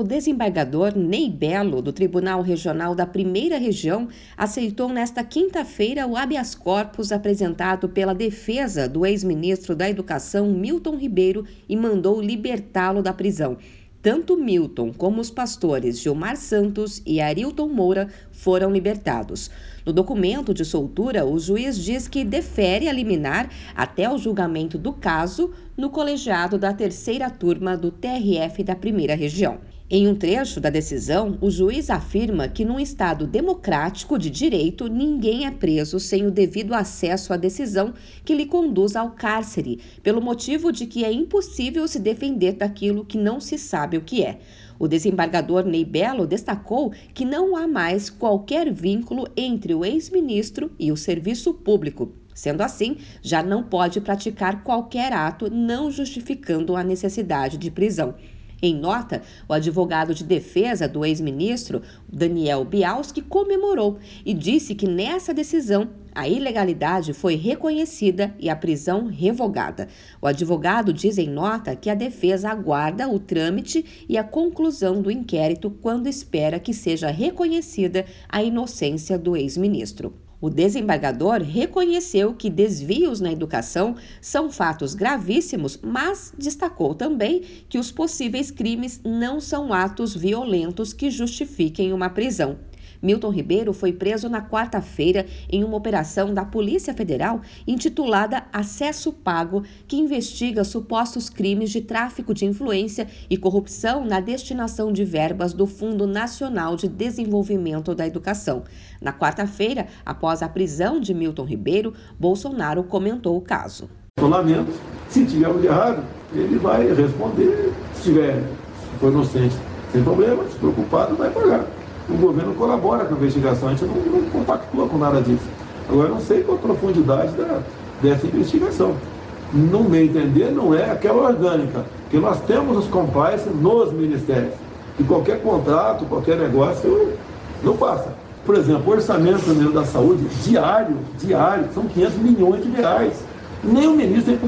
O desembargador Ney Belo, do Tribunal Regional da Primeira Região, aceitou nesta quinta-feira o habeas corpus apresentado pela defesa do ex-ministro da Educação Milton Ribeiro e mandou libertá-lo da prisão. Tanto Milton como os pastores Gilmar Santos e Arilton Moura foram libertados. No documento de soltura, o juiz diz que defere a liminar até o julgamento do caso no colegiado da terceira turma do TRF da primeira região. Em um trecho da decisão, o juiz afirma que, num Estado democrático de direito, ninguém é preso sem o devido acesso à decisão que lhe conduz ao cárcere, pelo motivo de que é impossível se defender daquilo que não se sabe o que é. O desembargador Ney Belo destacou que não há mais qualquer vínculo entre o ex-ministro e o serviço público. Sendo assim, já não pode praticar qualquer ato não justificando a necessidade de prisão. Em nota, o advogado de defesa do ex-ministro, Daniel Bialski, comemorou e disse que nessa decisão a ilegalidade foi reconhecida e a prisão revogada. O advogado diz em nota que a defesa aguarda o trâmite e a conclusão do inquérito quando espera que seja reconhecida a inocência do ex-ministro. O desembargador reconheceu que desvios na educação são fatos gravíssimos, mas destacou também que os possíveis crimes não são atos violentos que justifiquem uma prisão. Milton Ribeiro foi preso na quarta-feira em uma operação da Polícia Federal intitulada Acesso Pago, que investiga supostos crimes de tráfico de influência e corrupção na destinação de verbas do Fundo Nacional de Desenvolvimento da Educação. Na quarta-feira, após a prisão de Milton Ribeiro, Bolsonaro comentou o caso. Lamento. Se tiver algo de errado, ele vai responder. Se tiver, se for inocente, sem problema, se preocupado, vai pagar o governo colabora com a investigação, a gente não, não compactua com nada disso. Agora, eu não sei qual a profundidade da, dessa investigação. No meu entender, não é aquela orgânica, que nós temos os compliance nos ministérios. E qualquer contrato, qualquer negócio, não passa. Por exemplo, o orçamento Ministério da Saúde, diário, diário, são 500 milhões de reais. Nem o ministro tem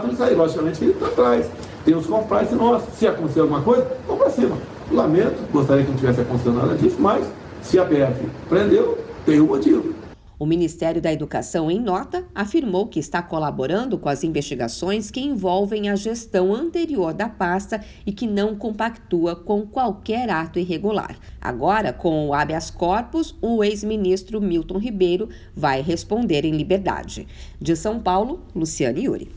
tudo isso aí. Logicamente ele está atrás. Tem os compliance nossos. Se acontecer alguma coisa, vamos para cima. Lamento, gostaria que não tivesse acontecido nada disso, mas se a PF prendeu, tem um motivo. O Ministério da Educação, em nota, afirmou que está colaborando com as investigações que envolvem a gestão anterior da pasta e que não compactua com qualquer ato irregular. Agora, com o habeas corpus, o ex-ministro Milton Ribeiro vai responder em liberdade. De São Paulo, Luciane Yuri.